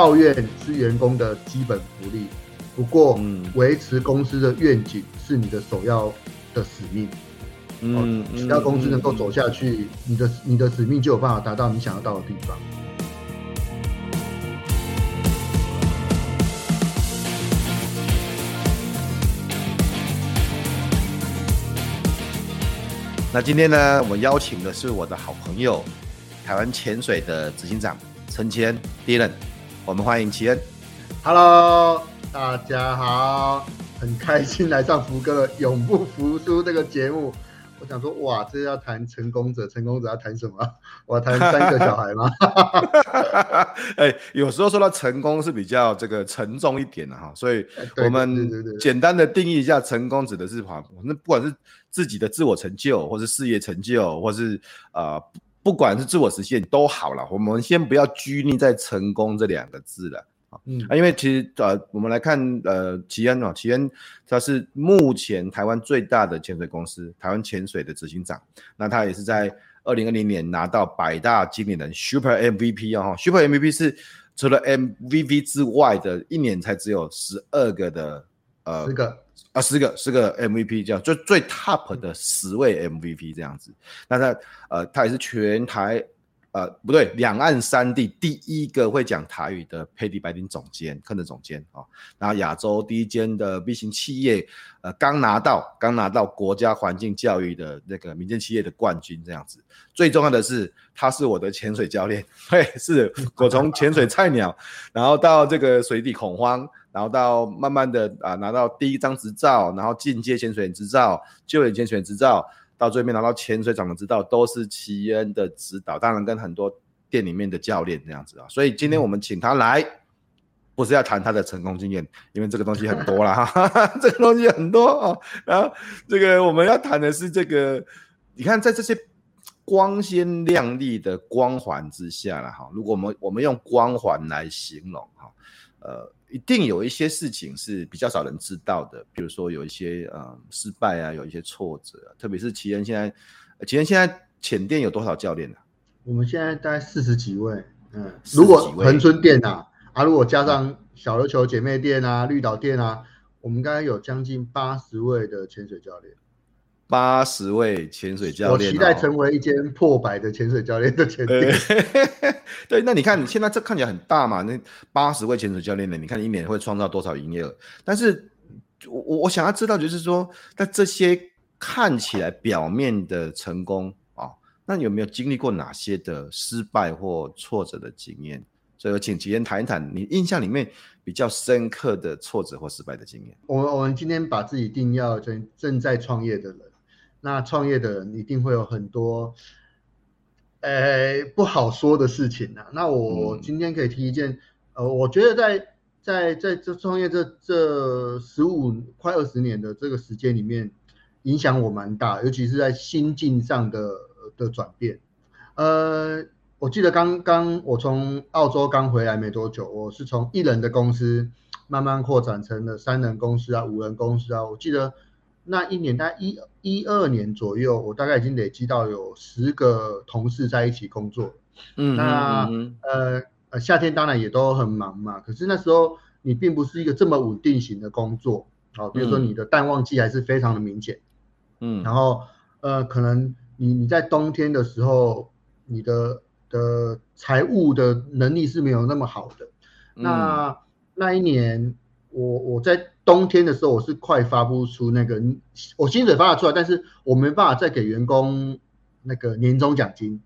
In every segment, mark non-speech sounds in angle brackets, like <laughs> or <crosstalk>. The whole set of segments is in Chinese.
抱怨是员工的基本福利，不过维持公司的愿景是你的首要的使命。嗯，只要公司能够走下去，你的你的使命就有办法达到你想要到的地方。那今天呢，我邀请的是我的好朋友，台湾潜水的执行长陈谦 Dylan。我们欢迎齐恩。Hello，大家好，很开心来上福哥的《永不服输》这个节目。我想说，哇，这要谈成功者，成功者要谈什么？我要谈三个小孩吗？<laughs> 哎，有时候说到成功是比较这个沉重一点的哈，所以我们简单的定义一下，成功指的是哈，那不管是自己的自我成就，或是事业成就，或是呃。不管是自我实现都好了，我们先不要拘泥在成功这两个字了。啊，嗯。啊，因为其实呃，我们来看呃，奇恩哦，奇恩他是目前台湾最大的潜水公司台湾潜水的执行长，那他也是在二零二零年拿到百大经理人 Super MVP 哦，Super MVP 是除了 MVP 之外的一年才只有十二个的呃十个。啊，十个十个 MVP 这样，就最 top 的十位 MVP 这样子。那他呃，他也是全台呃不对，两岸三地第一个会讲台语的佩蒂白丁总监，客的总监啊。然后亚洲第一间的 B 型企业，呃，刚拿到刚拿到国家环境教育的那个民间企业的冠军这样子。最重要的是，他是我的潜水教练，<laughs> 对，是我从潜水菜鸟，然后到这个水底恐慌。然后到慢慢的啊拿到第一张执照，然后进阶潜水员执照、救援潜水员执照，到最后面拿到潜水长的执照，都是齐恩的指导，当然跟很多店里面的教练这样子啊。所以今天我们请他来，不是要谈他的成功经验，因为这个东西很多了哈，这个东西很多哦。然后这个我们要谈的是这个，你看在这些光鲜亮丽的光环之下了哈，如果我们我们用光环来形容哈，呃。一定有一些事情是比较少人知道的，比如说有一些呃失败啊，有一些挫折，特别是奇恩现在，奇恩现在浅店有多少教练呢、啊？我们现在大概四十几位，嗯，如果恒春店啊，啊，如果加上小琉球姐妹店啊、绿岛店啊，我们应该有将近八十位的潜水教练。八十位潜水教练，我期待成为一间破百的潜水教练的潜店。<laughs> 对，那你看你现在这看起来很大嘛？那八十位潜水教练呢？你看一年会创造多少营业额？但是我我我想要知道，就是说，那这些看起来表面的成功啊、哦，那有没有经历过哪些的失败或挫折的经验？所以我请吉言谈一谈你印象里面比较深刻的挫折或失败的经验。我我们今天把自己定要正正在创业的人。那创业的人一定会有很多，呃、欸，不好说的事情啊。那我今天可以提一件，嗯、呃，我觉得在在在这创业这这十五快二十年的这个时间里面，影响我蛮大，尤其是在心境上的的转变。呃，我记得刚刚我从澳洲刚回来没多久，我是从一人的公司慢慢扩展成了三人公司啊、五人公司啊。我记得。那一年，大概一一二年左右，我大概已经累积到有十个同事在一起工作。嗯，那嗯呃呃，夏天当然也都很忙嘛。可是那时候你并不是一个这么稳定型的工作，好、哦，比如说你的淡旺季还是非常的明显。嗯，然后呃，可能你你在冬天的时候，你的的财务的能力是没有那么好的。嗯、那那一年。我我在冬天的时候，我是快发不出那个，我薪水发得出来，但是我没办法再给员工那个年终奖金。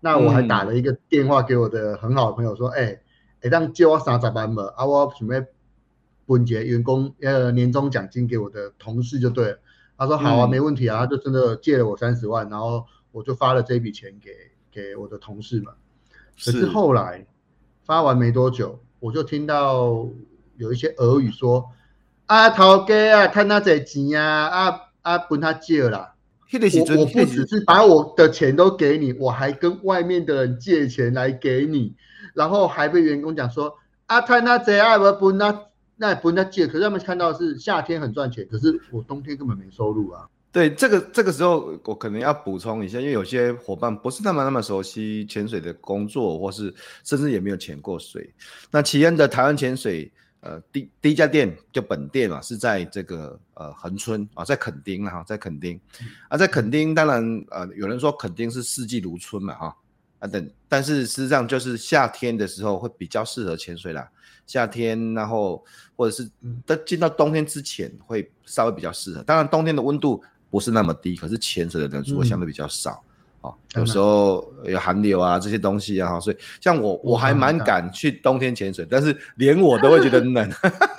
那我还打了一个电话给我的很好的朋友说，哎、嗯，哎，让借我三十万嘛，啊，我准备分结员工呃年终奖金给我的同事就对了。他说好啊，没问题啊，他就真的借了我三十万，然后我就发了这笔钱给给我的同事们。可是后来发完没多久，我就听到有一些俄语说：“啊，头家啊，看他在钱啊，啊啊，分他借了。”我我不只是把我的钱都给你，我还跟外面的人借钱来给你，然后还被员工讲说：“啊，看他这样不分那那不那借。”可是他们看到是夏天很赚钱，可是我冬天根本没收入啊。对，这个这个时候我可能要补充一下，因为有些伙伴不是那么那么熟悉潜水的工作，或是甚至也没有潜过水。那奇恩的台湾潜水。呃，第第一家店就本店嘛，是在这个呃恒春啊，在垦丁哈，在垦丁。啊，在垦丁，当然呃，有人说垦丁是四季如春嘛哈。啊等，但是事实际上就是夏天的时候会比较适合潜水啦，夏天然后或者是在进到冬天之前会稍微比较适合，当然冬天的温度不是那么低，可是潜水的人数会相对比较少。嗯哦，有时候有寒流啊，这些东西啊，所以像我我还蛮敢去冬天潜水，但是连我都会觉得冷，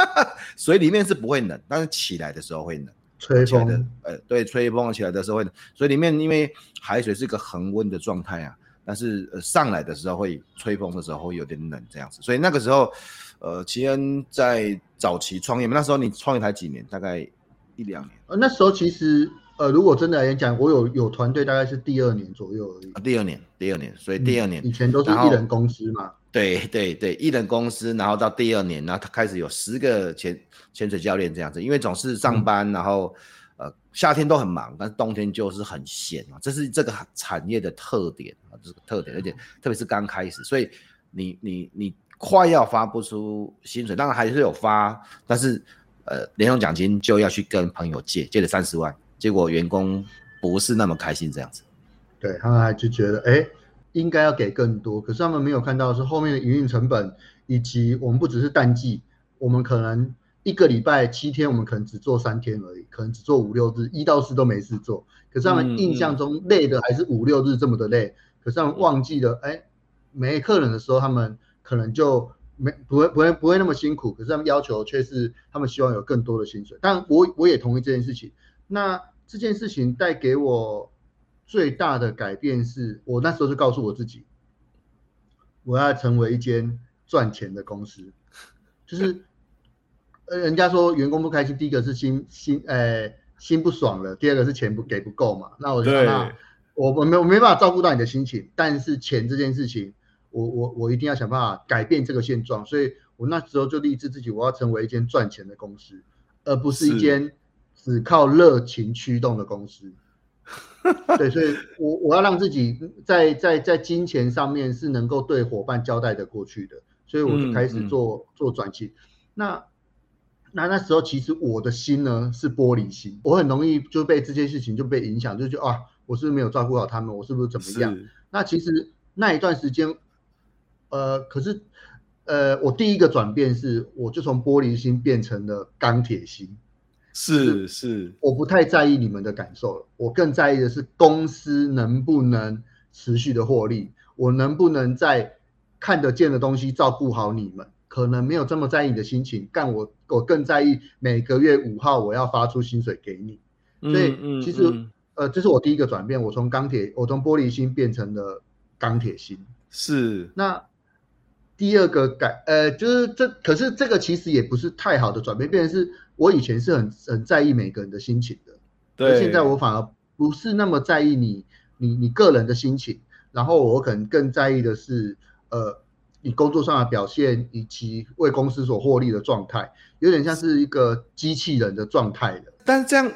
<laughs> 水里面是不会冷，但是起来的时候会冷，吹风的，呃，对，吹风起来的时候会冷，所以里面因为海水是一个恒温的状态啊，但是上来的时候会吹风的时候会有点冷这样子，所以那个时候，呃，奇恩在早期创业嘛，那时候你创业才几年？大概一两年？呃，那时候其实。呃，如果真的来讲，我有有团队，大概是第二年左右而已。啊，第二年，第二年，所以第二年，嗯、以前都是一人公司嘛。对对对，一人公司，然后到第二年，然后他开始有十个潜潜水教练这样子，因为总是上班，嗯、然后呃夏天都很忙，但是冬天就是很闲啊，这是这个产业的特点啊，这个特点，而且特别是刚开始，所以你你你快要发不出薪水，当然还是有发，但是呃年终奖金就要去跟朋友借，借了三十万。结果员工不是那么开心，这样子，对他们还就觉得，哎，应该要给更多，可是他们没有看到是后面的营运成本，以及我们不只是淡季，我们可能一个礼拜七天，我们可能只做三天而已，可能只做五六日，一到四都没事做，可是他们印象中累的还是五六日这么的累，可是他们忘记了，哎，没客人的时候，他们可能就没不会不会不会那么辛苦，可是他们要求却是他们希望有更多的薪水，但我我也同意这件事情。那这件事情带给我最大的改变是，我那时候就告诉我自己，我要成为一间赚钱的公司。就是，呃，人家说员工不开心，第一个是心心，呃，心不爽了，第二个是钱不给不够嘛。那我就那我我没我没办法照顾到你的心情，但是钱这件事情，我我我一定要想办法改变这个现状。所以我那时候就立志自己，我要成为一间赚钱的公司，而不是一间。只靠热情驱动的公司，<laughs> 对，所以我我要让自己在在在金钱上面是能够对伙伴交代的过去的，所以我就开始做、嗯嗯、做转型。那那那时候其实我的心呢是玻璃心，我很容易就被这件事情就被影响，就觉得啊，我是不是没有照顾好他们？我是不是怎么样？那其实那一段时间，呃，可是呃，我第一个转变是，我就从玻璃心变成了钢铁心。是是，我不太在意你们的感受了，我更在意的是公司能不能持续的获利，我能不能在看得见的东西照顾好你们，可能没有这么在意你的心情，但我我更在意每个月五号我要发出薪水给你，所以其实、嗯嗯、呃这是我第一个转变，我从钢铁我从玻璃心变成了钢铁心，是。那。第二个改，呃，就是这，可是这个其实也不是太好的转变，变成是我以前是很很在意每个人的心情的，对，现在我反而不是那么在意你，你你个人的心情，然后我可能更在意的是，呃，你工作上的表现以及为公司所获利的状态，有点像是一个机器人的状态的。但是这样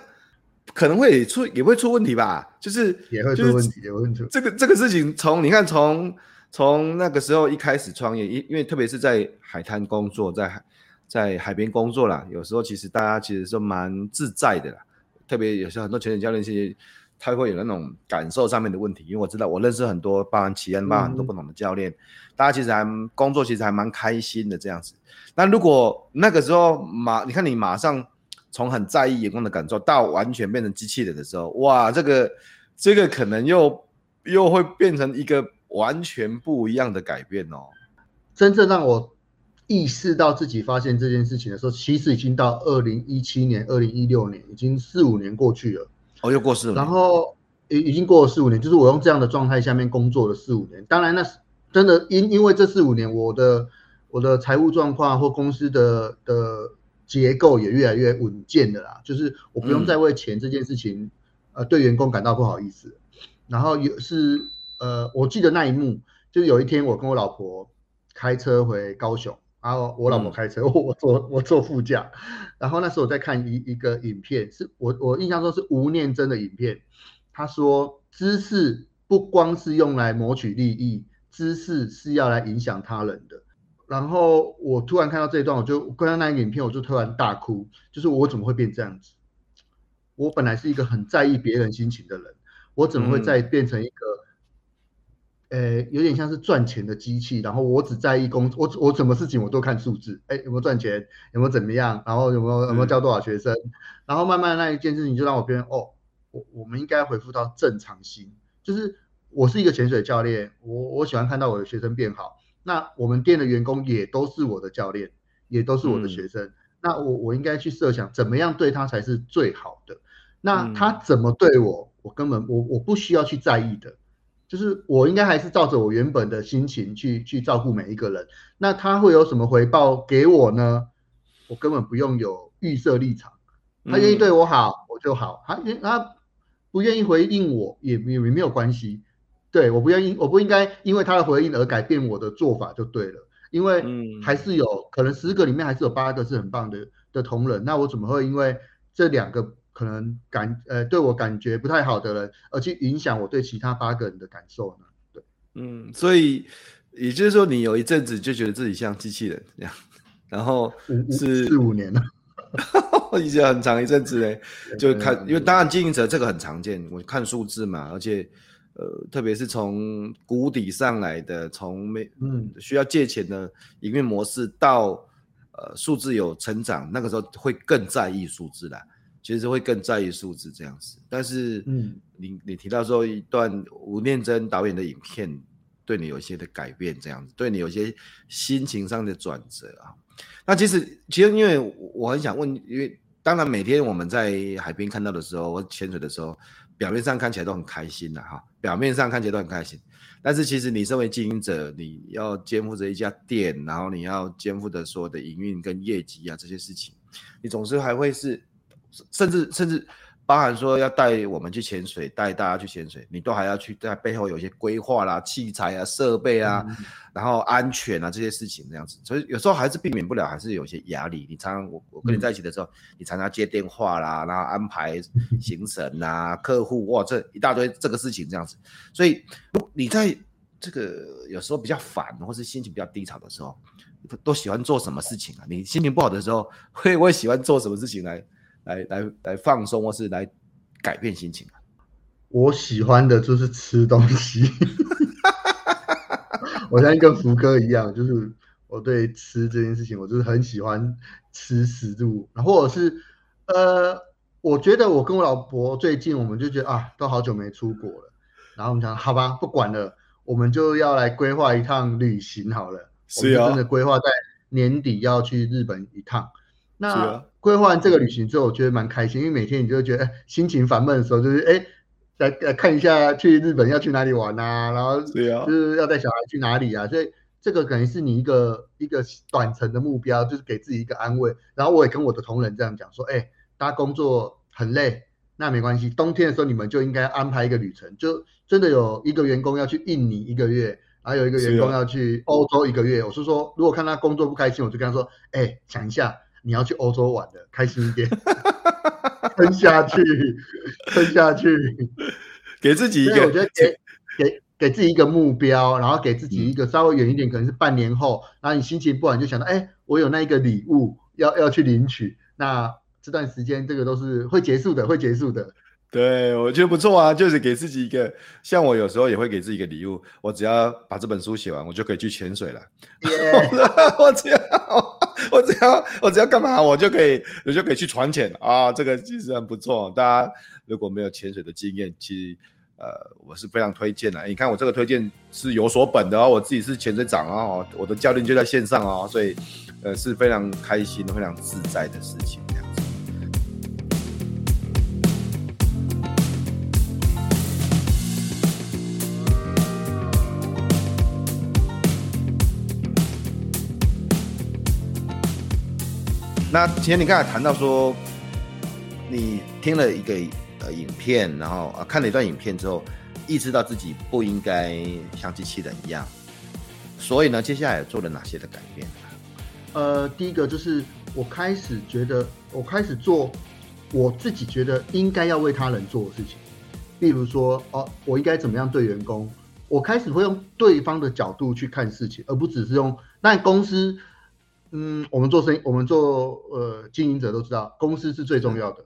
可能会出也会出问题吧？就是也会出问题，也会出这个这个事情从你看从。从那个时候一开始创业，因因为特别是在海滩工作，在海在海边工作啦，有时候其实大家其实是蛮自在的啦。特别有时候很多潜水教练，其实他会有那种感受上面的问题。因为我知道我认识很多，包含奇恩，包含很多不同的教练，嗯、大家其实还工作其实还蛮开心的这样子。那如果那个时候马，你看你马上从很在意员工的感受到完全变成机器人的时候，哇，这个这个可能又又会变成一个。完全不一样的改变哦！真正让我意识到自己发现这件事情的时候，其实已经到二零一七年、二零一六年，已经四五年过去了。哦，又过世了。然后已已经过了四五年，就是我用这样的状态下面工作了四五年。当然，那是真的因因为这四五年我的我的财务状况或公司的的结构也越来越稳健的啦，就是我不用再为钱这件事情、嗯、呃对员工感到不好意思。然后有是呃，我记得那一幕，就是有一天我跟我老婆开车回高雄。然后我老婆开车，嗯、<laughs> 我坐我坐副驾。然后那时候我在看一一个影片，是我我印象中是吴念真的影片。他说，知识不光是用来谋取利益，知识是要来影响他人的。然后我突然看到这一段，我就看到那个影片，我就突然大哭。就是我怎么会变这样子？我本来是一个很在意别人心情的人，我怎么会再变成一个？嗯呃，有点像是赚钱的机器，然后我只在意工，我我什么事情我都看数字，哎，有没有赚钱，有没有怎么样，然后有没有有没有教多少学生，嗯、然后慢慢那一件事情就让我变成哦，我我们应该回复到正常心，就是我是一个潜水教练，我我喜欢看到我的学生变好，那我们店的员工也都是我的教练，也都是我的学生，嗯、那我我应该去设想怎么样对他才是最好的，那他怎么对我，我根本我我不需要去在意的。就是我应该还是照着我原本的心情去去照顾每一个人，那他会有什么回报给我呢？我根本不用有预设立场，他愿意对我好，我就好；他他不愿意回应我也也没有关系。对，我不愿意，我不应该因为他的回应而改变我的做法就对了，因为还是有可能十个里面还是有八个是很棒的的同仁，那我怎么会因为这两个？可能感呃对我感觉不太好的人，而去影响我对其他八个人的感受呢？对，嗯，所以也就是说，你有一阵子就觉得自己像机器人这样，然后是四五年了，<laughs> 已经很长一阵子嘞，就看，因为当然经营者这个很常见，我看数字嘛，而且呃，特别是从谷底上来的，从没嗯需要借钱的营运模式到呃数字有成长，那个时候会更在意数字啦。其实会更在意数字这样子，但是，嗯，你你提到说一段吴念真导演的影片，对你有一些的改变这样子，对你有些心情上的转折啊。那其实，其实因为我很想问，因为当然每天我们在海边看到的时候，我潜水的时候，表面上看起来都很开心的哈，表面上看起来都很开心，但是其实你身为经营者，你要肩负着一家店，然后你要肩负着所有的营运跟业绩啊这些事情，你总是还会是。甚至甚至包含说要带我们去潜水，带大家去潜水，你都还要去在背后有一些规划啦、器材啊、设备啊，嗯、然后安全啊这些事情这样子，所以有时候还是避免不了，还是有些压力。你常常我我跟你在一起的时候，嗯、你常常接电话啦，然后安排行程啊、客户哇这一大堆这个事情这样子，所以你在这个有时候比较烦或是心情比较低潮的时候，都喜欢做什么事情啊？你心情不好的时候，会会喜欢做什么事情来？来来来放松，或是来改变心情。我喜欢的就是吃东西，<laughs> 我相信跟福哥一样，就是我对吃这件事情，我就是很喜欢吃食物。然后是呃，我觉得我跟我老婆最近，我们就觉得啊，都好久没出国了。然后我们想，好吧，不管了，我们就要来规划一趟旅行好了。是啊，真的规划在年底要去日本一趟。那规划完这个旅行之后，我觉得蛮开心，因为每天你就会觉得，<laughs> 心情烦闷的时候，就是哎，来来看一下去日本要去哪里玩啊，然后就是要带小孩去哪里啊，所以这个可能是你一个一个短程的目标，就是给自己一个安慰。然后我也跟我的同仁这样讲说，哎，大家工作很累，那没关系，冬天的时候你们就应该安排一个旅程，就真的有一个员工要去印尼一个月，还有一个员工要去欧洲一个月。我是说，如果看他工作不开心，我就跟他说，哎，想一下。你要去欧洲玩的，开心一点，撑下去，撑下去，给自己一个，我觉得给给给自己一个目标，然后给自己一个稍微远一点，可能是半年后，然后你心情不好，你就想到，哎，我有那一个礼物要要去领取，那这段时间这个都是会结束的，会结束的。对，我觉得不错啊，就是给自己一个，像我有时候也会给自己一个礼物，我只要把这本书写完，我就可以去潜水了。<laughs> 我只要，<laughs> 我只要，我只要干嘛，我就可以，我就可以去船潜啊，这个其实很不错。大家如果没有潜水的经验，其实呃，我是非常推荐的。你看我这个推荐是有所本的哦，我自己是潜水长哦，我的教练就在线上哦，所以呃是非常开心、非常自在的事情这样。那其实你刚才谈到说，你听了一个呃影片，然后啊看了一段影片之后，意识到自己不应该像机器人一样，所以呢，接下来做了哪些的改变？呃，第一个就是我开始觉得，我开始做我自己觉得应该要为他人做的事情，比如说哦，我应该怎么样对员工。我开始会用对方的角度去看事情，而不只是用。但公司，嗯，我们做生意，我们做呃经营者都知道，公司是最重要的，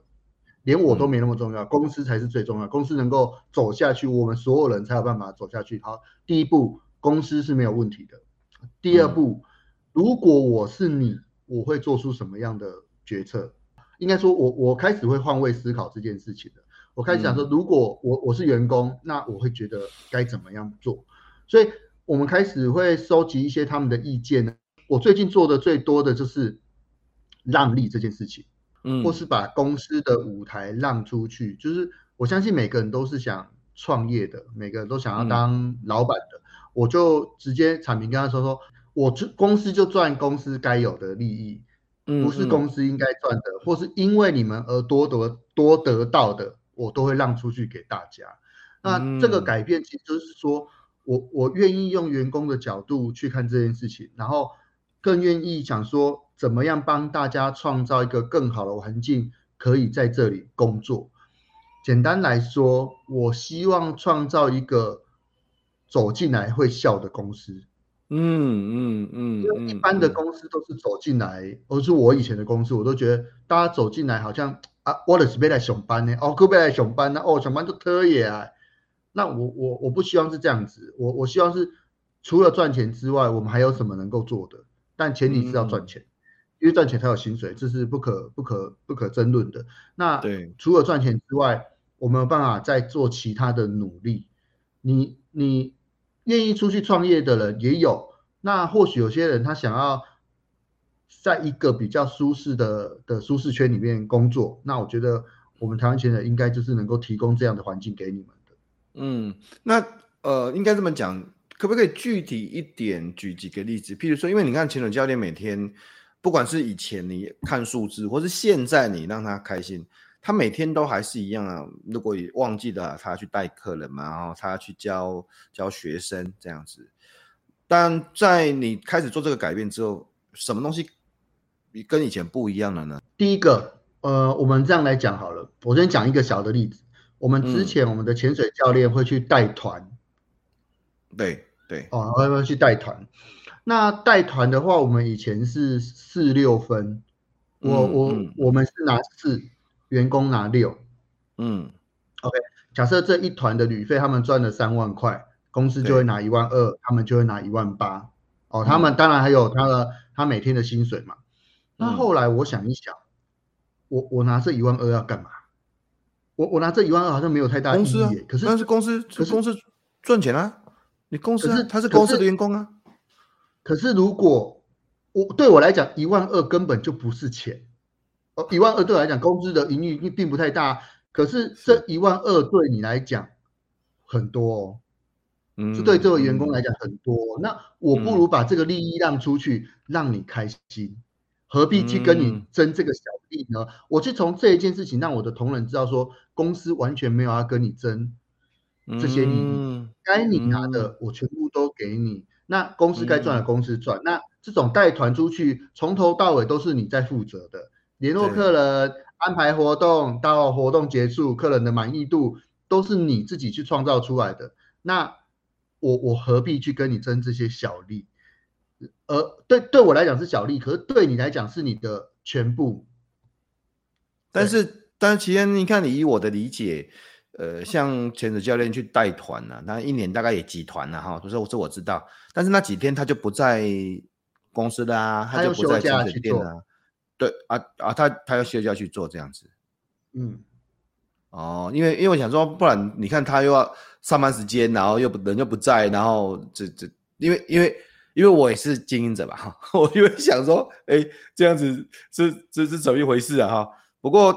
连我都没那么重要，公司才是最重要。公司能够走下去，我们所有人才有办法走下去。好，第一步，公司是没有问题的。第二步，如果我是你，我会做出什么样的决策？应该说我，我我开始会换位思考这件事情的。我开始想说，如果我我是员工，那我会觉得该怎么样做，所以我们开始会收集一些他们的意见呢。我最近做的最多的就是让利这件事情，嗯，或是把公司的舞台让出去。就是我相信每个人都是想创业的，每个人都想要当老板的，我就直接阐明跟他说说，我就公司就赚公司该有的利益，不是公司应该赚的，或是因为你们而多得多得到的。我都会让出去给大家。那这个改变其实就是说，我我愿意用员工的角度去看这件事情，然后更愿意想说怎么样帮大家创造一个更好的环境，可以在这里工作。简单来说，我希望创造一个走进来会笑的公司。嗯嗯嗯，因为一般的公司都是走进来，或是我以前的公司，我都觉得大家走进来好像。啊，我就是被来上班呢，哦，可不要来上班呢？哦，上班就特野啊。那我我我不希望是这样子，我我希望是除了赚钱之外，我们还有什么能够做的？但前提是要赚钱，嗯、因为赚钱才有薪水，这是不可不可不可争论的。那对，除了赚钱之外，我们有办法再做其他的努力。你你愿意出去创业的人也有，那或许有些人他想要。在一个比较舒适的的舒适圈里面工作，那我觉得我们台湾前人应该就是能够提供这样的环境给你们的。嗯，那呃，应该这么讲，可不可以具体一点举几个例子？譬如说，因为你看潜水教练每天，不管是以前你看数字，或是现在你让他开心，他每天都还是一样啊。如果你忘记了他去带客人嘛，然后他去教教学生这样子，但在你开始做这个改变之后，什么东西？跟以前不一样了呢。第一个，呃，我们这样来讲好了。我先讲一个小的例子。我们之前我们的潜水教练会去带团，嗯、对对，哦，要不要去带团？那带团的话，我们以前是四六分，我、嗯、我、嗯、我们是拿四，员工拿六，嗯，OK。假设这一团的旅费他们赚了三万块，公司就会拿一万二，他们就会拿一万八。哦，他们当然还有他的、嗯、他每天的薪水嘛。那后来我想一想，嗯、我我拿这一万二要干嘛？我我拿这一万二好像没有太大意义、啊。可是但是公司可是公司赚钱啊，你公司、啊、是他是公司的员工啊。可是如果我对我来讲一万二根本就不是钱，哦，一万二对我来讲工资的盈利并不太大。可是这一万二对你来讲很多哦，嗯，这对这位员工来讲很多、哦嗯。那我不如把这个利益让出去，嗯、让你开心。何必去跟你争这个小利呢？嗯、我去从这一件事情让我的同仁知道说，公司完全没有要跟你争这些利益，嗯、该你拿的我全部都给你。嗯、那公司该赚的公司赚。嗯、那这种带团出去，从头到尾都是你在负责的，联络客人、安排活动到活动结束，客人的满意度都是你自己去创造出来的。那我我何必去跟你争这些小利？而，对，对我来讲是小利，可是对你来讲是你的全部。但是，但是，其实你看，你以我的理解，呃，像前子教练去带团呢，那一年大概也几团了哈，不是，这我知道。但是那几天他就不在公司的啊，他就不在潜水店啊。对啊啊，他他要休假去做这样子。嗯。哦，因为因为我想说，不然你看他又要上班时间，然后又不人又不在，然后这这，因为因为。因为我也是经营者吧，哈，<laughs> 我就会想说，哎，这样子是这是怎么一回事啊，哈。不过，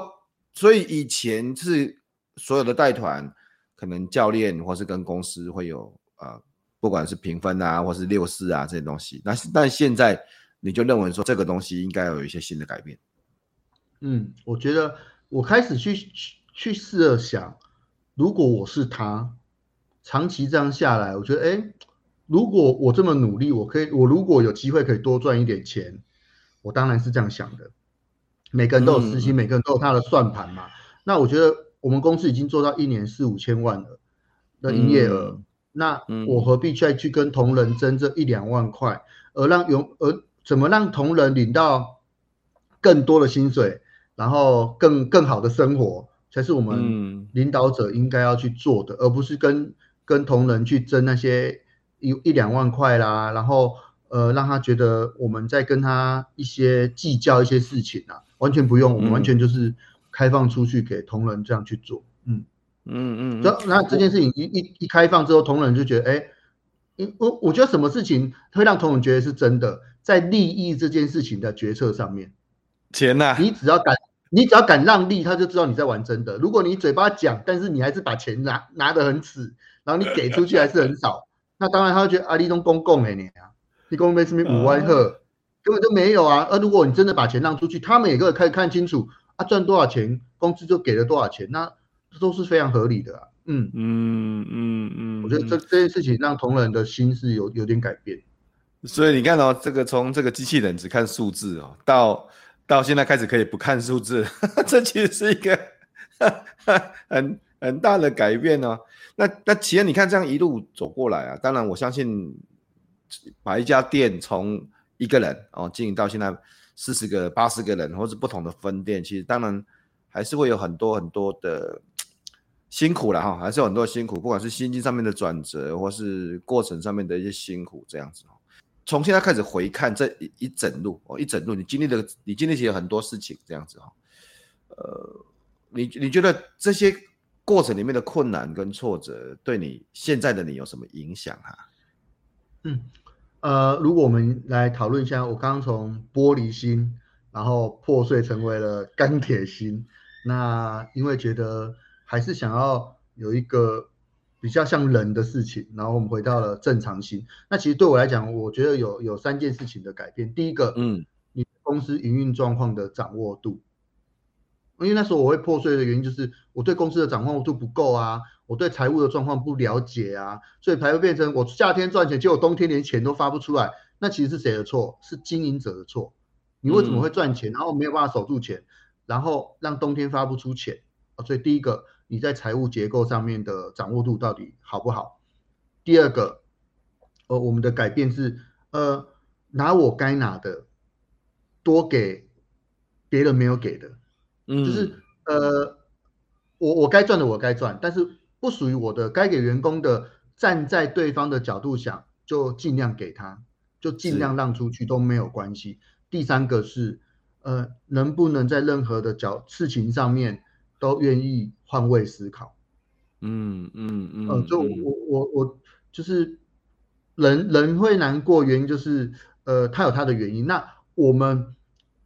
所以以前是所有的带团，可能教练或是跟公司会有呃，不管是评分啊，或是六四啊这些东西。那但现在你就认为说这个东西应该有一些新的改变。嗯，我觉得我开始去去去试着想，如果我是他，长期这样下来，我觉得，哎，如果我这么努力，我可以，我如果有机会可以多赚一点钱，我当然是这样想的。每个人都有私心，嗯、每个人都有他的算盘嘛。那我觉得我们公司已经做到一年四五千万了的营业额，嗯、那我何必再去跟同仁争这一两万块，而让有而怎么让同仁领到更多的薪水，然后更更好的生活，才是我们领导者应该要去做的，嗯、而不是跟跟同仁去争那些一一两万块啦，然后呃让他觉得我们在跟他一些计较一些事情啊，完全不用，我们完全就是。开放出去给同仁这样去做，嗯嗯嗯，那那这件事情一一一开放之后，同仁就觉得，哎，我我觉得什么事情会让同仁觉得是真的，在利益这件事情的决策上面，钱呐，你只要敢，你只要敢让利，他就知道你在玩真的。如果你嘴巴讲，但是你还是把钱拿拿得很死，然后你给出去还是很少，<laughs> 那当然他会觉得啊，你都公共哎你啊，你公共没什么五万赫，根本就没有啊。而如果你真的把钱让出去，他们也可以看看清楚。他赚多少钱，工资就给了多少钱，那这都是非常合理的啊。嗯嗯嗯嗯，我觉得这这件事情让同仁的心是有有点改变。所以你看哦，这个从这个机器人只看数字哦，到到现在开始可以不看数字，<laughs> 这其实是一个很很大的改变哦。那那企业你看这样一路走过来啊，当然我相信把一家店从一个人哦经营到现在。四十个、八十个人，或是不同的分店，其实当然还是会有很多很多的辛苦了哈，还是有很多辛苦，不管是心境上面的转折，或是过程上面的一些辛苦，这样子。从现在开始回看这一整路哦，一整路你经历了，你经历起了很多事情，这样子哈。呃，你你觉得这些过程里面的困难跟挫折，对你现在的你有什么影响哈？嗯。呃，如果我们来讨论一下，我刚刚从玻璃心，然后破碎成为了钢铁心，那因为觉得还是想要有一个比较像人的事情，然后我们回到了正常心。那其实对我来讲，我觉得有有三件事情的改变。第一个，嗯，你公司营运状况的掌握度。因为那时候我会破碎的原因就是我对公司的掌握度不够啊，我对财务的状况不了解啊，所以才会变成我夏天赚钱，结果冬天连钱都发不出来。那其实是谁的错？是经营者的错。你为什么会赚钱，然后没有办法守住钱，然后让冬天发不出钱？啊所以第一个，你在财务结构上面的掌握度到底好不好？第二个，呃，我们的改变是，呃，拿我该拿的多给别人没有给的。嗯就是呃，我我该赚的我该赚，但是不属于我的该给员工的，站在对方的角度想，就尽量给他，就尽量让出去都没有关系。第三个是呃，能不能在任何的角事情上面都愿意换位思考？嗯嗯嗯，呃，就我我我就是人人会难过，原因就是呃，他有他的原因。那我们。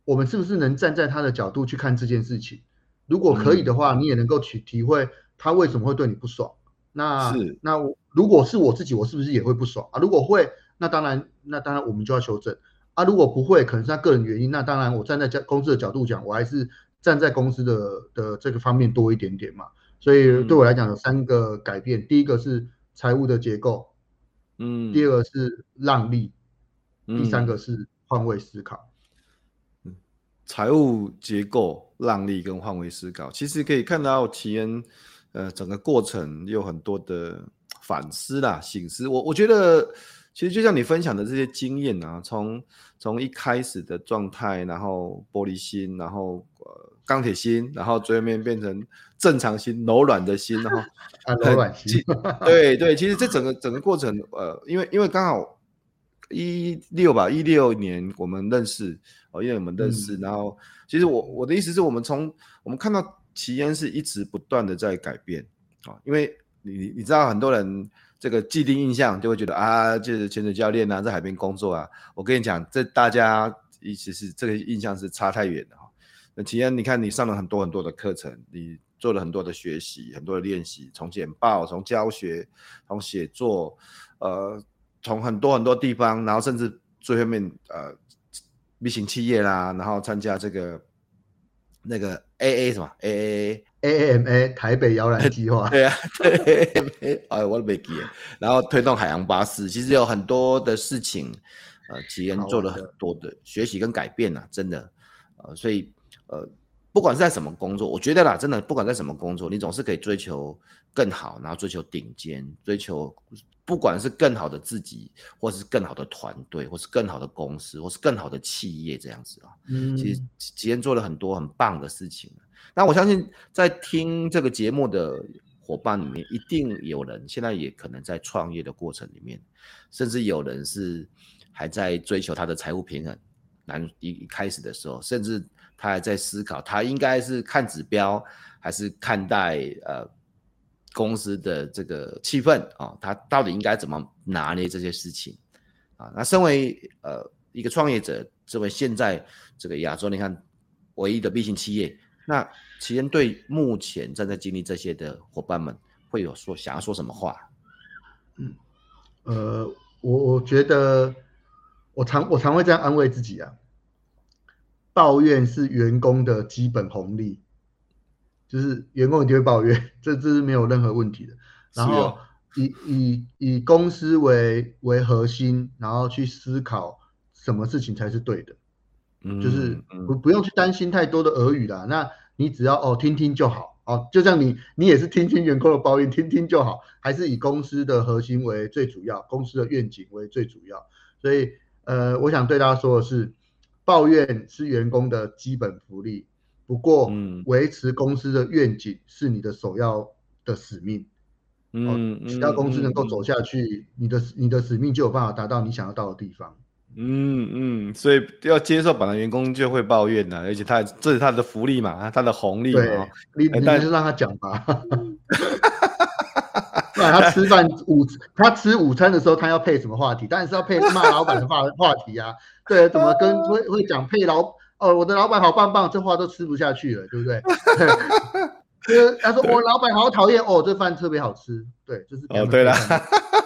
我们是不是能站在他的角度去看这件事情？如果可以的话，你也能够去体会他为什么会对你不爽。那是那如果是我自己，我是不是也会不爽啊？如果会，那当然，那当然我们就要修正啊。如果不会，可能是他个人原因，那当然我站在公司的角度讲，我还是站在公司的的这个方面多一点点嘛。所以对我来讲有三个改变，嗯、第一个是财务的结构，嗯，第二个是让利，嗯、第三个是换位思考。财务结构、让利跟换位思考，其实可以看到奇恩，呃，整个过程有很多的反思啦、醒思。我我觉得，其实就像你分享的这些经验啊，从从一开始的状态，然后玻璃心，然后呃钢铁心，然后最后面变成正常心、柔软的心，然后 <laughs> 啊柔软心，对对，其实这整个整个过程，呃，因为因为刚好一六吧，一六年我们认识哦。因为我们认识，嗯、然后其实我我的意思是我们从我们看到奇恩是一直不断的在改变啊，因为你你知道很多人这个既定印象就会觉得啊，就是潜水教练啊，在海边工作啊，我跟你讲，这大家其实是这个印象是差太远的哈。那奇恩，你看你上了很多很多的课程，你做了很多的学习，很多的练习，从简报，从教学，从写作，呃，从很多很多地方，然后甚至最后面呃。B 型企业啦，然后参加这个那个 A A 什么 A A A A M A 台北摇篮计划，<laughs> 对啊，对，哎，我都没记。然后推动海洋巴士，其实有很多的事情，呃，奇恩做了很多的学习跟改变呐、啊，真的，呃，所以呃，不管是在什么工作，我觉得啦，真的，不管在什么工作，你总是可以追求更好，然后追求顶尖，追求。不管是更好的自己，或是更好的团队，或是更好的公司，或是更好的企业，这样子啊，嗯，其实奇恩做了很多很棒的事情。那我相信，在听这个节目的伙伴里面，一定有人现在也可能在创业的过程里面，甚至有人是还在追求他的财务平衡。难一一开始的时候，甚至他还在思考，他应该是看指标，还是看待呃。公司的这个气氛啊、哦，他到底应该怎么拿捏这些事情啊？那身为呃一个创业者，作为现在这个亚洲你看唯一的 B 型企业，那奇恩对目前正在经历这些的伙伴们会有说想要说什么话？嗯，呃，我我觉得我常我常会这样安慰自己啊，抱怨是员工的基本红利。就是员工一定会抱怨，<laughs> 这这是没有任何问题的。然后以以以公司为为核心，然后去思考什么事情才是对的。嗯，就是不不用去担心太多的俄语啦。那你只要哦听听就好哦，就像你你也是听听员工的抱怨，听听就好，还是以公司的核心为最主要，公司的愿景为最主要。所以呃，我想对大家说的是，抱怨是员工的基本福利。不过，维持公司的愿景是你的首要的使命。嗯，只要公司能够走下去，嗯、你的你的使命就有办法达到你想要到的地方。嗯嗯，所以要接受本来员工就会抱怨的，而且他这是他的福利嘛，他的红利嘛。对，你你就让他讲吧。不然他吃饭午他吃午餐的时候，他要配什么话题？当然是要配骂老板的话 <laughs> 话题啊。对，怎么跟会会讲配老？哦，我的老板好棒棒，这话都吃不下去了，对不对？<laughs> 就是他说我老板好讨厌哦，这饭特别好吃，对，就是哦，对了，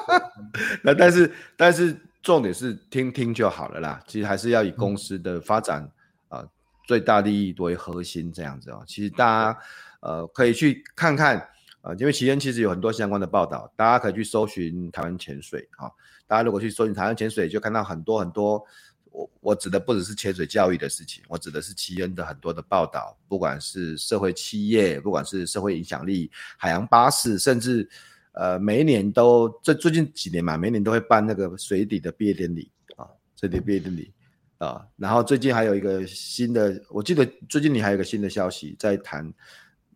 <laughs> 那但是但是重点是听听就好了啦，其实还是要以公司的发展啊、嗯呃、最大利益为核心这样子哦。其实大家呃可以去看看啊、呃，因为期间其实有很多相关的报道，大家可以去搜寻台湾潜水啊、哦，大家如果去搜寻台湾潜水，就看到很多很多。我我指的不只是潜水教育的事情，我指的是奇恩的很多的报道，不管是社会企业，不管是社会影响力，海洋巴士，甚至呃每一年都这最近几年嘛，每年都会办那个水底的毕业典礼啊，水底毕业典礼啊，然后最近还有一个新的，我记得最近你还有一个新的消息在谈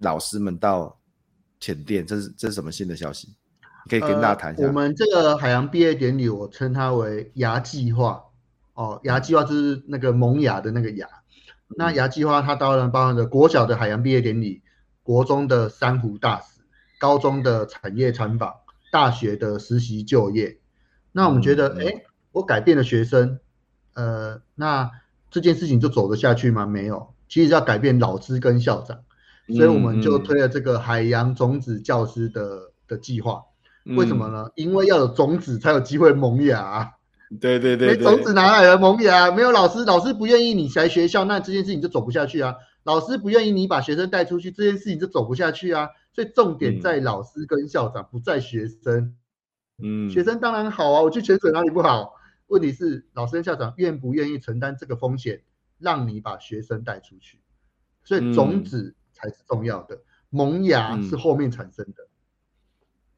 老师们到潜店，这是这是什么新的消息？可以跟大家谈一下。呃，我们这个海洋毕业典礼，我称它为牙计划。哦，牙计划就是那个萌芽的那个芽。那牙计划它当然包含着国小的海洋毕业典礼，国中的珊瑚大使，高中的产业参访，大学的实习就业。那我们觉得，哎、嗯，我改变了学生，呃，那这件事情就走得下去吗？没有，其实要改变老师跟校长，所以我们就推了这个海洋种子教师的的计划。为什么呢？因为要有种子才有机会萌芽。对对对，对，没种子哪来的萌芽？没有老师，老师不愿意你来学校，那这件事情就走不下去啊。老师不愿意你把学生带出去，这件事情就走不下去啊。所以重点在老师跟校长，不在学生。嗯，学生当然好啊，我去潜水哪里不好？问题是老师跟校长愿不愿意承担这个风险，让你把学生带出去。所以种子才是重要的，萌芽是后面产生的。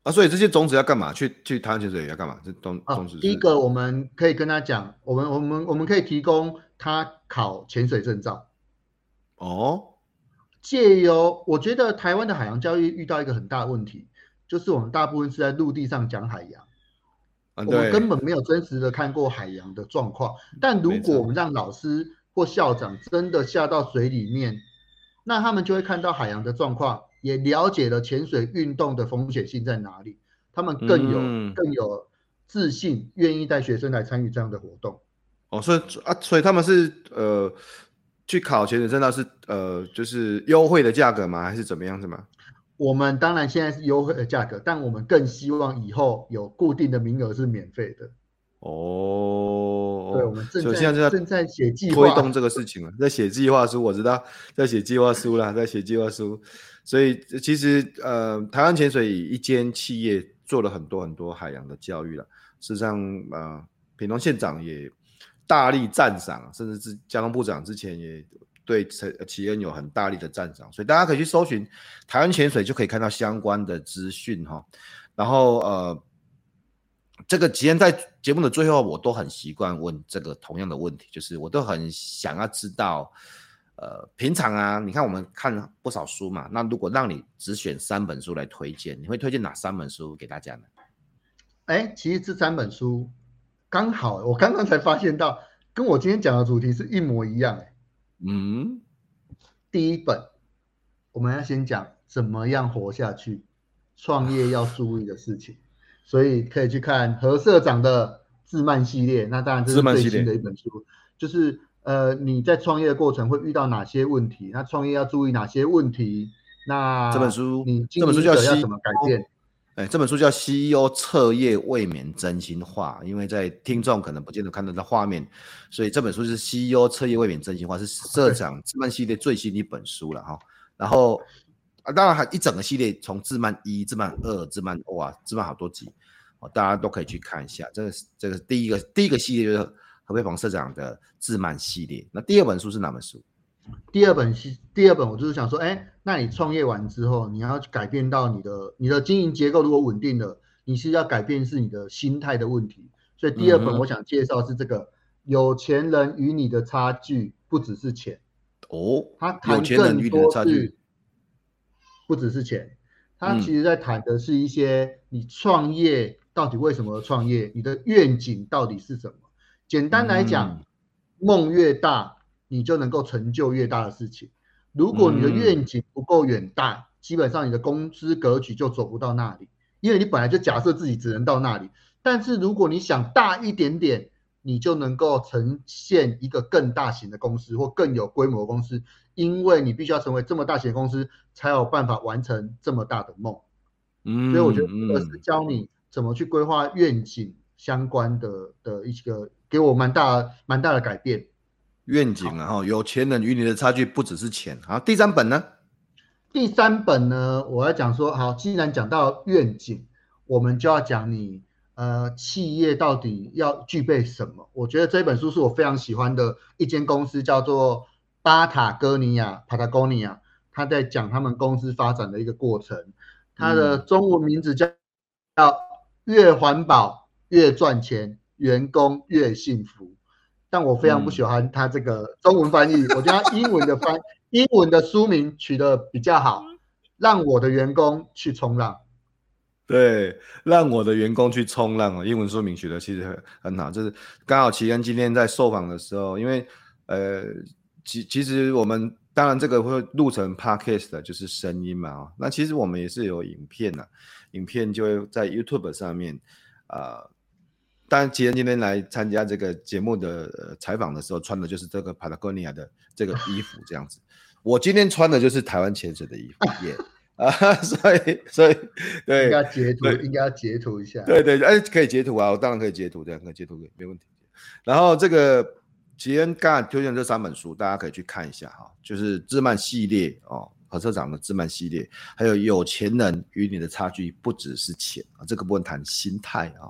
啊，所以这些种子要干嘛？去去台湾潜水要干嘛？这种种子、啊。第一个，我们可以跟他讲，我们我们我们可以提供他考潜水证照。哦，借由我觉得台湾的海洋教育遇到一个很大的问题，就是我们大部分是在陆地上讲海洋，啊、我们根本没有真实的看过海洋的状况。但如果我们让老师或校长真的下到水里面，那他们就会看到海洋的状况。也了解了潜水运动的风险性在哪里，他们更有、嗯、更有自信，愿意带学生来参与这样的活动。哦，所以啊，所以他们是呃去考潜水证照是呃就是优惠的价格吗？还是怎么样子吗？我们当然现在是优惠的价格，但我们更希望以后有固定的名额是免费的。哦。哦，对，我们正在现在正在写计划，推动这个事情了，在写计划书，我知道在写计划书啦，在写计划书。所以其实呃，台湾潜水一间企业做了很多很多海洋的教育了。事实上，呃，屏东县长也大力赞赏，甚至是交通部长之前也对陈奇恩有很大力的赞赏。所以大家可以去搜寻台湾潜水，就可以看到相关的资讯哈。然后呃。这个今天在节目的最后，我都很习惯问这个同样的问题，就是我都很想要知道，呃，平常啊，你看我们看不少书嘛，那如果让你只选三本书来推荐，你会推荐哪三本书给大家呢？哎，其实这三本书刚好，我刚刚才发现到，跟我今天讲的主题是一模一样。嗯，第一本我们要先讲怎么样活下去，创业要注意的事情。所以可以去看何社长的自慢系列，那当然这是最新的一本书，就是呃你在创业的过程会遇到哪些问题，那创业要注意哪些问题，那这本书你这本书叫要怎么改变？哎，这本书叫 CEO 彻夜未眠真心话，因为在听众可能不见得看得到画面，所以这本书是 CEO 彻夜未眠真心话，是社长自慢系列最新的一本书了哈，然后。啊，当然还一整个系列，从自慢一、自慢二、自慢哇，自慢好多集，哦，大家都可以去看一下。这个是这个是第一个第一个系列就是何飞鹏社长的自慢系列。那第二本书是哪本书？第二本是第二本，我就是想说，哎，那你创业完之后，你要改变到你的你的经营结构如果稳定了，你是要改变是你的心态的问题。所以第二本我想介绍是这个、嗯、有钱人与你的差距不只是钱哦，他谈更多是。不只是钱，他其实在谈的是一些你创业到底为什么创业，你的愿景到底是什么？简单来讲，梦越大，你就能够成就越大的事情。如果你的愿景不够远大，基本上你的公司格局就走不到那里，因为你本来就假设自己只能到那里。但是如果你想大一点点，你就能够呈现一个更大型的公司或更有规模的公司。因为你必须要成为这么大型的公司，才有办法完成这么大的梦。嗯，所以我觉得这个是教你怎么去规划愿景相关的的一个，给我蛮大蛮大的改变。愿景啊，哈，有钱人与你的差距不只是钱。好，第三本呢？第三本呢，我要讲说，好，既然讲到愿景，我们就要讲你呃，企业到底要具备什么？我觉得这本书是我非常喜欢的一间公司，叫做。巴塔哥尼亚 （Patagonia），他在讲他们公司发展的一个过程。它的中文名字叫“叫越环保越赚钱，员工越幸福”。但我非常不喜欢他这个中文翻译，我觉得他英文的翻英文的书名取得比较好，“让我的员工去冲浪”。对，让我的员工去冲浪哦。英文书名取得其实很很好，就是刚好奇恩今天在受访的时候，因为呃。其其实我们当然这个会录成 podcast 的，就是声音嘛啊。那其实我们也是有影片的，影片就会在 YouTube 上面啊。当然，奇恩今天来参加这个节目的采访的时候，穿的就是这个 Patagonia 的这个衣服这样子。我今天穿的就是台湾潜水的衣服，耶 <laughs> 啊，所以所以对，应该截图，应该要截图一下。对对，哎，可以截图啊，我当然可以截图，这样可以截图，没问题。然后这个。奇恩刚才推荐这三本书，大家可以去看一下哈，就是自慢系列哦，何社长的自慢系列，还有有钱人与你的差距不只是钱啊，这个部分谈心态啊，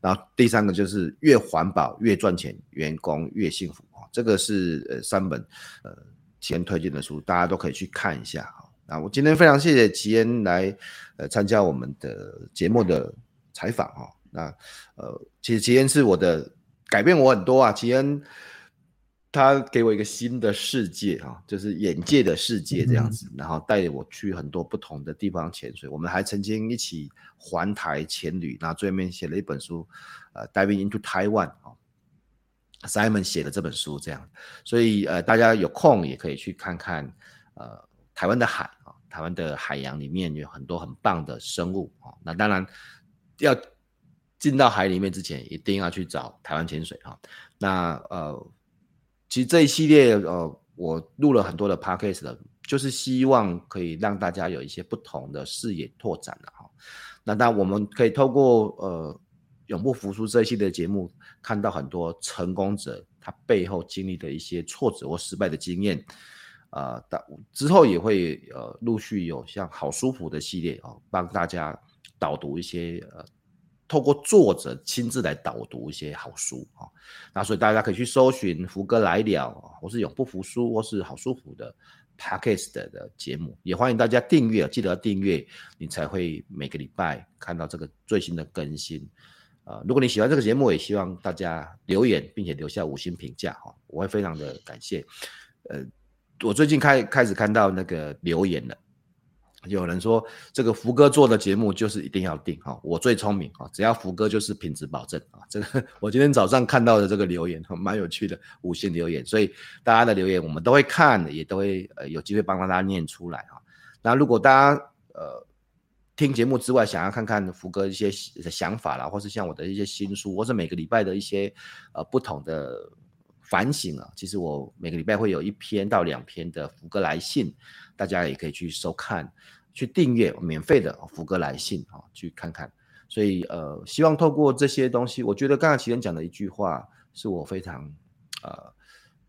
然后第三个就是越环保越赚钱，员工越幸福啊，这个是呃三本呃奇恩推荐的书，大家都可以去看一下哈。那我今天非常谢谢齐恩来呃参加我们的节目的采访哈，那呃其实齐恩是我的改变我很多啊，齐恩。他给我一个新的世界啊，就是眼界的世界这样子，然后带我去很多不同的地方潜水。我们还曾经一起环台潜旅，那最后面写了一本书，呃，Diving into Taiwan 啊，Simon 写的这本书这样。所以呃，大家有空也可以去看看，呃，台湾的海啊，台湾的海洋里面有很多很棒的生物啊。那当然要进到海里面之前，一定要去找台湾潜水啊。那呃。其实这一系列，呃，我录了很多的 podcast 的，就是希望可以让大家有一些不同的视野拓展了哈。那那我们可以透过呃永不服输这一系列节目，看到很多成功者他背后经历的一些挫折或失败的经验，呃，到之后也会呃陆续有像好舒服的系列啊、哦，帮大家导读一些呃，透过作者亲自来导读一些好书啊、那所以大家可以去搜寻福哥来了，或是永不服输，或是好舒服的 Podcast 的节目，也欢迎大家订阅，记得要订阅，你才会每个礼拜看到这个最新的更新。啊、如果你喜欢这个节目，也希望大家留言，并且留下五星评价哈，我会非常的感谢。呃，我最近开开始看到那个留言了，有人说这个福哥做的节目就是一定要订哈，我最聪明啊，只要福哥就是品质保证啊。这个我今天早上看到的这个留言蛮有趣的，五星留言，所以大家的留言我们都会看，也都会呃有机会帮大家念出来哈。那如果大家呃。听节目之外，想要看看福哥一些想法啦，或是像我的一些新书，或是每个礼拜的一些呃不同的反省啊。其实我每个礼拜会有一篇到两篇的福哥来信，大家也可以去收看，去订阅免费的福哥来信啊，去看看。所以呃，希望透过这些东西，我觉得刚才奇人讲的一句话是我非常呃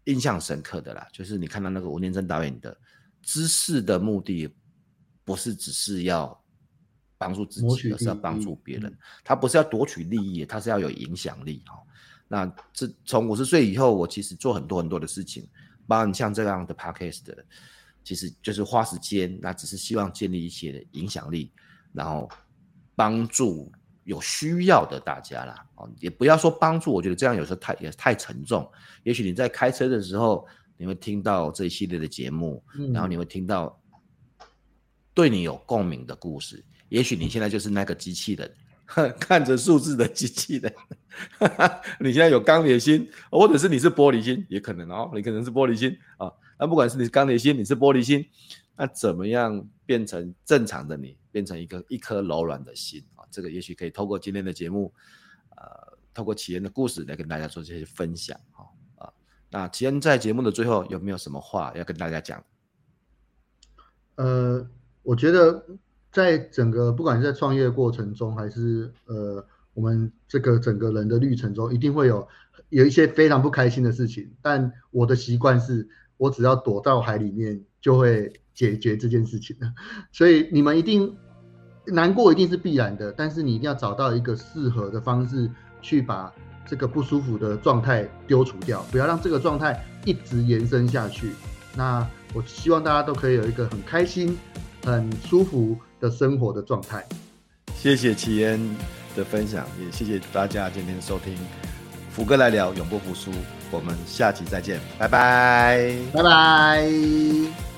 印象深刻的啦，就是你看到那个吴念真导演的知识的目的，不是只是要。帮助自己，而是要帮助别人。他不是要夺取利益，他是要有影响力哈。那这从五十岁以后，我其实做很多很多的事情，包括你像这样的 podcast 的，其实就是花时间，那只是希望建立一些影响力，然后帮助有需要的大家啦。哦，也不要说帮助，我觉得这样有时候太也太沉重。也许你在开车的时候，你会听到这一系列的节目，然后你会听到对你有共鸣的故事。也许你现在就是那个机器人，<laughs> 看着数字的机器人。<laughs> 你现在有钢铁心，或者是你是玻璃心，也可能哦。你可能是玻璃心啊。那不管是你是钢铁心，你是玻璃心，那怎么样变成正常的你，变成一个一颗柔软的心啊？这个也许可以透过今天的节目，呃，透过齐恩的故事来跟大家做这些分享哈啊。那齐恩在节目的最后有没有什么话要跟大家讲？呃，我觉得。在整个不管是在创业过程中，还是呃我们这个整个人的历程中，一定会有有一些非常不开心的事情。但我的习惯是，我只要躲到海里面，就会解决这件事情的。<laughs> 所以你们一定难过，一定是必然的。但是你一定要找到一个适合的方式，去把这个不舒服的状态丢除掉，不要让这个状态一直延伸下去。那我希望大家都可以有一个很开心、很舒服的生活的状态，谢谢齐恩的分享，也谢谢大家今天收听。福哥来聊永不服输，我们下期再见，拜拜，拜拜。